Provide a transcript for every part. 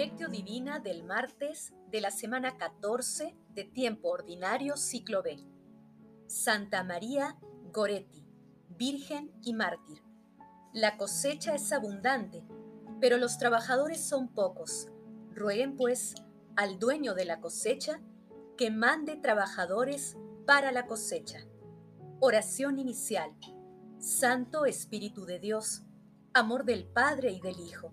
Lectio Divina del martes de la semana 14 de tiempo ordinario ciclo B. Santa María Goretti, Virgen y Mártir. La cosecha es abundante, pero los trabajadores son pocos. Rueguen pues al dueño de la cosecha que mande trabajadores para la cosecha. Oración inicial. Santo Espíritu de Dios, amor del Padre y del Hijo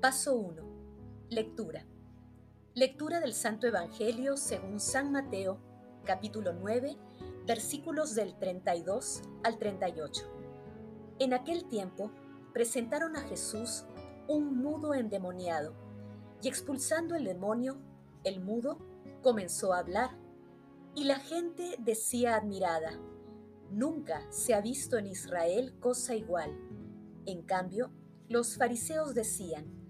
Paso 1. Lectura. Lectura del Santo Evangelio según San Mateo, capítulo 9, versículos del 32 al 38. En aquel tiempo presentaron a Jesús un mudo endemoniado, y expulsando el demonio, el mudo comenzó a hablar, y la gente decía admirada, Nunca se ha visto en Israel cosa igual. En cambio, los fariseos decían,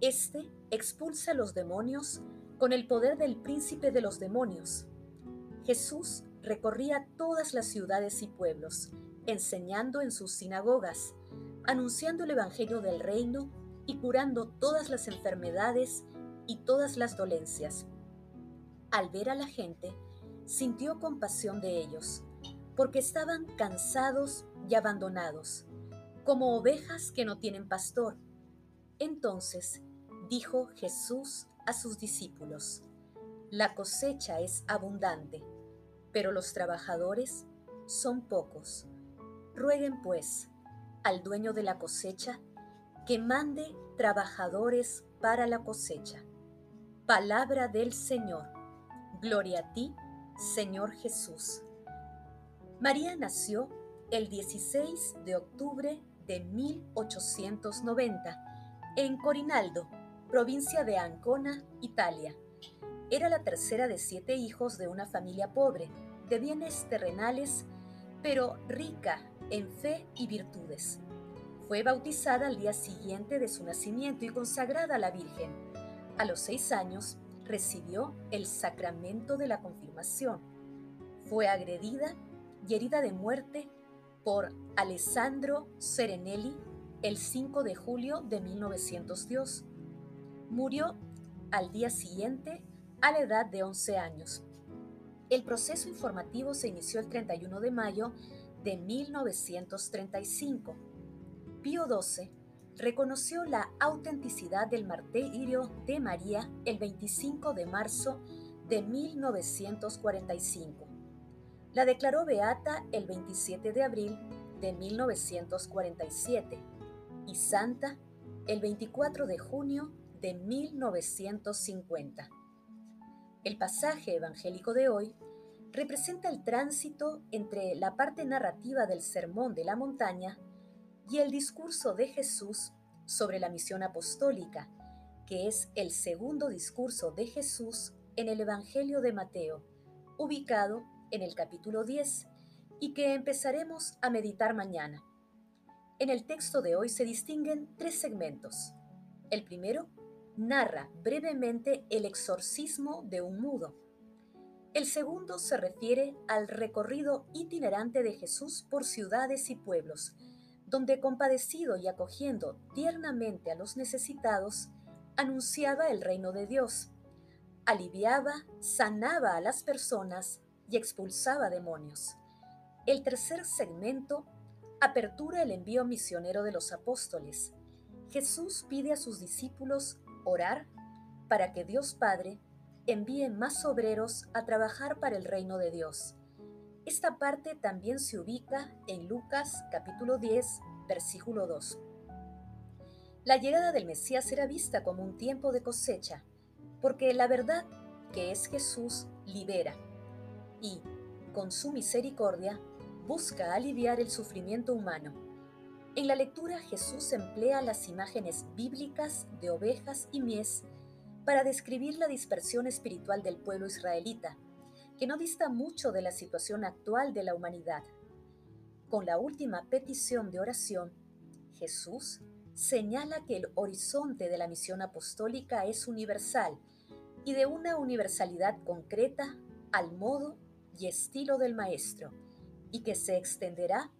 este expulsa a los demonios con el poder del príncipe de los demonios. Jesús recorría todas las ciudades y pueblos, enseñando en sus sinagogas, anunciando el Evangelio del reino y curando todas las enfermedades y todas las dolencias. Al ver a la gente, sintió compasión de ellos, porque estaban cansados y abandonados, como ovejas que no tienen pastor. Entonces dijo Jesús a sus discípulos, La cosecha es abundante, pero los trabajadores son pocos. Rueguen pues al dueño de la cosecha que mande trabajadores para la cosecha. Palabra del Señor. Gloria a ti, Señor Jesús. María nació el 16 de octubre de 1890 en Corinaldo, provincia de Ancona, Italia. Era la tercera de siete hijos de una familia pobre, de bienes terrenales, pero rica en fe y virtudes. Fue bautizada al día siguiente de su nacimiento y consagrada a la Virgen. A los seis años recibió el sacramento de la confirmación. Fue agredida y herida de muerte por Alessandro Serenelli el 5 de julio de 1902 Murió al día siguiente a la edad de 11 años. El proceso informativo se inició el 31 de mayo de 1935. Pío XII reconoció la autenticidad del martirio de María el 25 de marzo de 1945. La declaró beata el 27 de abril de 1947 y santa el 24 de junio de 1950. El pasaje evangélico de hoy representa el tránsito entre la parte narrativa del Sermón de la Montaña y el discurso de Jesús sobre la misión apostólica, que es el segundo discurso de Jesús en el Evangelio de Mateo, ubicado en el capítulo 10 y que empezaremos a meditar mañana. En el texto de hoy se distinguen tres segmentos. El primero narra brevemente el exorcismo de un mudo. El segundo se refiere al recorrido itinerante de Jesús por ciudades y pueblos, donde compadecido y acogiendo tiernamente a los necesitados, anunciaba el reino de Dios, aliviaba, sanaba a las personas y expulsaba demonios. El tercer segmento apertura el envío misionero de los apóstoles. Jesús pide a sus discípulos orar para que Dios Padre envíe más obreros a trabajar para el reino de Dios. Esta parte también se ubica en Lucas capítulo 10, versículo 2. La llegada del Mesías será vista como un tiempo de cosecha, porque la verdad que es Jesús libera y, con su misericordia, busca aliviar el sufrimiento humano en la lectura Jesús emplea las imágenes bíblicas de ovejas y mies para describir la dispersión espiritual del pueblo israelita, que no dista mucho de la situación actual de la humanidad. Con la última petición de oración, Jesús señala que el horizonte de la misión apostólica es universal y de una universalidad concreta al modo y estilo del Maestro, y que se extenderá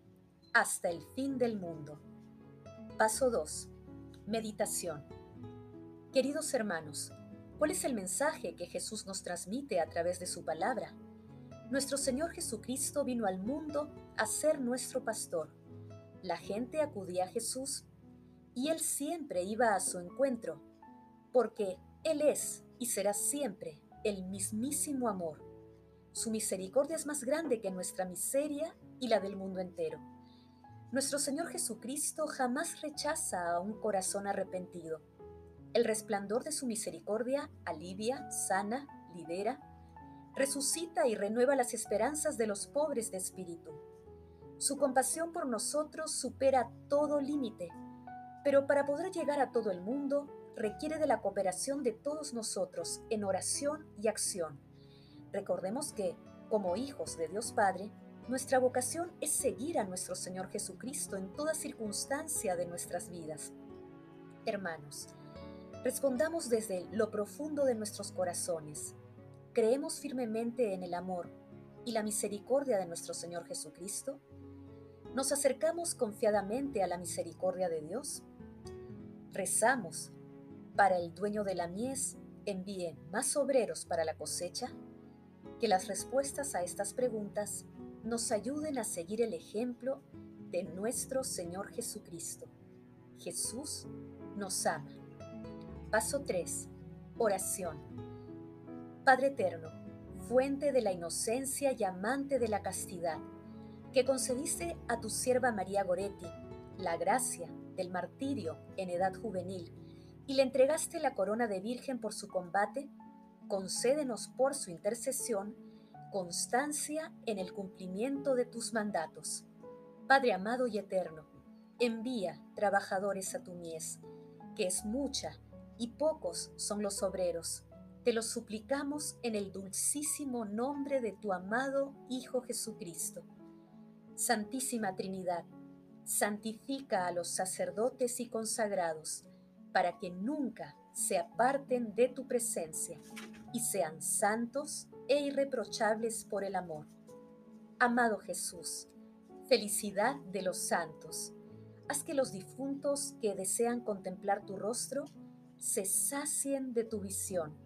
hasta el fin del mundo. Paso 2. Meditación. Queridos hermanos, ¿cuál es el mensaje que Jesús nos transmite a través de su palabra? Nuestro Señor Jesucristo vino al mundo a ser nuestro pastor. La gente acudía a Jesús y Él siempre iba a su encuentro, porque Él es y será siempre el mismísimo amor. Su misericordia es más grande que nuestra miseria y la del mundo entero. Nuestro Señor Jesucristo jamás rechaza a un corazón arrepentido. El resplandor de su misericordia alivia, sana, libera, resucita y renueva las esperanzas de los pobres de espíritu. Su compasión por nosotros supera todo límite, pero para poder llegar a todo el mundo requiere de la cooperación de todos nosotros en oración y acción. Recordemos que, como hijos de Dios Padre, nuestra vocación es seguir a nuestro Señor Jesucristo en toda circunstancia de nuestras vidas. Hermanos, respondamos desde lo profundo de nuestros corazones. ¿Creemos firmemente en el amor y la misericordia de nuestro Señor Jesucristo? ¿Nos acercamos confiadamente a la misericordia de Dios? ¿Rezamos para el dueño de la mies envíe más obreros para la cosecha? Que las respuestas a estas preguntas nos ayuden a seguir el ejemplo de nuestro Señor Jesucristo. Jesús nos ama. Paso 3. Oración. Padre Eterno, fuente de la inocencia y amante de la castidad, que concediste a tu sierva María Goretti la gracia del martirio en edad juvenil y le entregaste la corona de virgen por su combate, concédenos por su intercesión constancia en el cumplimiento de tus mandatos. Padre amado y eterno, envía trabajadores a tu mies, que es mucha y pocos son los obreros. Te lo suplicamos en el dulcísimo nombre de tu amado Hijo Jesucristo. Santísima Trinidad, santifica a los sacerdotes y consagrados, para que nunca se aparten de tu presencia y sean santos e irreprochables por el amor. Amado Jesús, felicidad de los santos, haz que los difuntos que desean contemplar tu rostro se sacien de tu visión.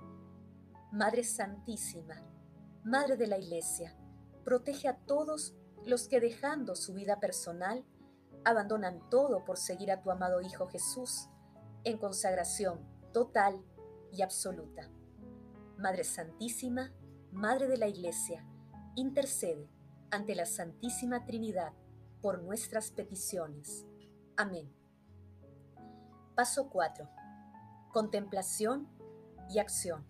Madre Santísima, Madre de la Iglesia, protege a todos los que dejando su vida personal, abandonan todo por seguir a tu amado Hijo Jesús en consagración total y absoluta. Madre Santísima, Madre de la Iglesia, intercede ante la Santísima Trinidad por nuestras peticiones. Amén. Paso 4. Contemplación y acción.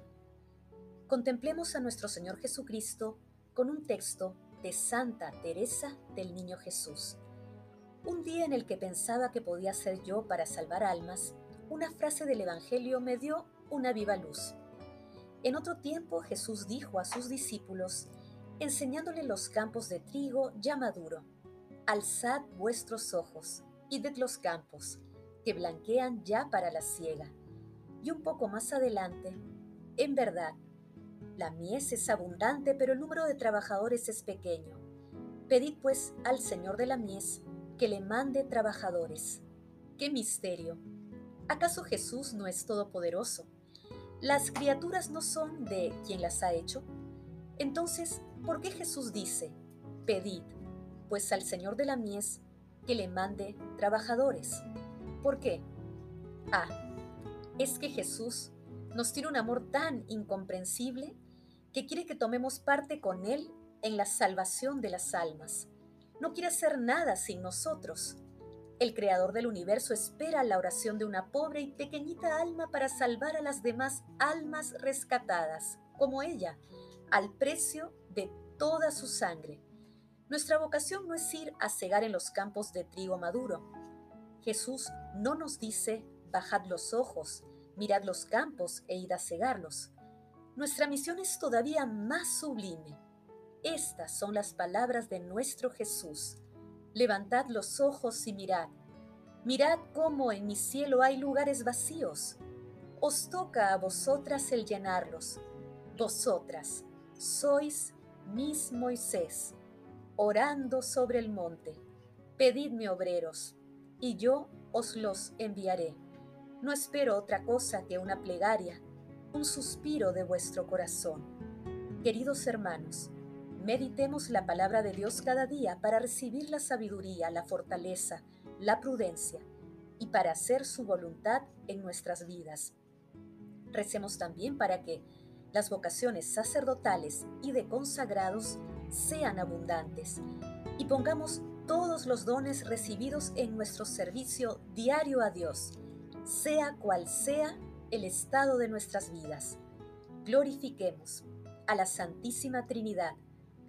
Contemplemos a nuestro Señor Jesucristo con un texto de Santa Teresa del Niño Jesús. Un día en el que pensaba que podía ser yo para salvar almas, una frase del Evangelio me dio una viva luz. En otro tiempo Jesús dijo a sus discípulos, enseñándole los campos de trigo ya maduro, Alzad vuestros ojos y ved los campos, que blanquean ya para la siega. Y un poco más adelante, en verdad, la mies es abundante, pero el número de trabajadores es pequeño. Pedid pues al Señor de la mies que le mande trabajadores. ¡Qué misterio! ¿Acaso Jesús no es todopoderoso? ¿Las criaturas no son de quien las ha hecho? Entonces, ¿por qué Jesús dice, pedid, pues al Señor de la mies, que le mande trabajadores? ¿Por qué? Ah, es que Jesús nos tiene un amor tan incomprensible que quiere que tomemos parte con Él en la salvación de las almas. No quiere hacer nada sin nosotros. El creador del universo espera la oración de una pobre y pequeñita alma para salvar a las demás almas rescatadas, como ella, al precio de toda su sangre. Nuestra vocación no es ir a cegar en los campos de trigo maduro. Jesús no nos dice, bajad los ojos, Mirad los campos e id a cegarlos. Nuestra misión es todavía más sublime. Estas son las palabras de nuestro Jesús. Levantad los ojos y mirad. Mirad cómo en mi cielo hay lugares vacíos. Os toca a vosotras el llenarlos. Vosotras sois mis Moisés, orando sobre el monte. Pedidme obreros, y yo os los enviaré. No espero otra cosa que una plegaria, un suspiro de vuestro corazón. Queridos hermanos, meditemos la palabra de Dios cada día para recibir la sabiduría, la fortaleza, la prudencia y para hacer su voluntad en nuestras vidas. Recemos también para que las vocaciones sacerdotales y de consagrados sean abundantes y pongamos todos los dones recibidos en nuestro servicio diario a Dios, sea cual sea el estado de nuestras vidas. Glorifiquemos a la Santísima Trinidad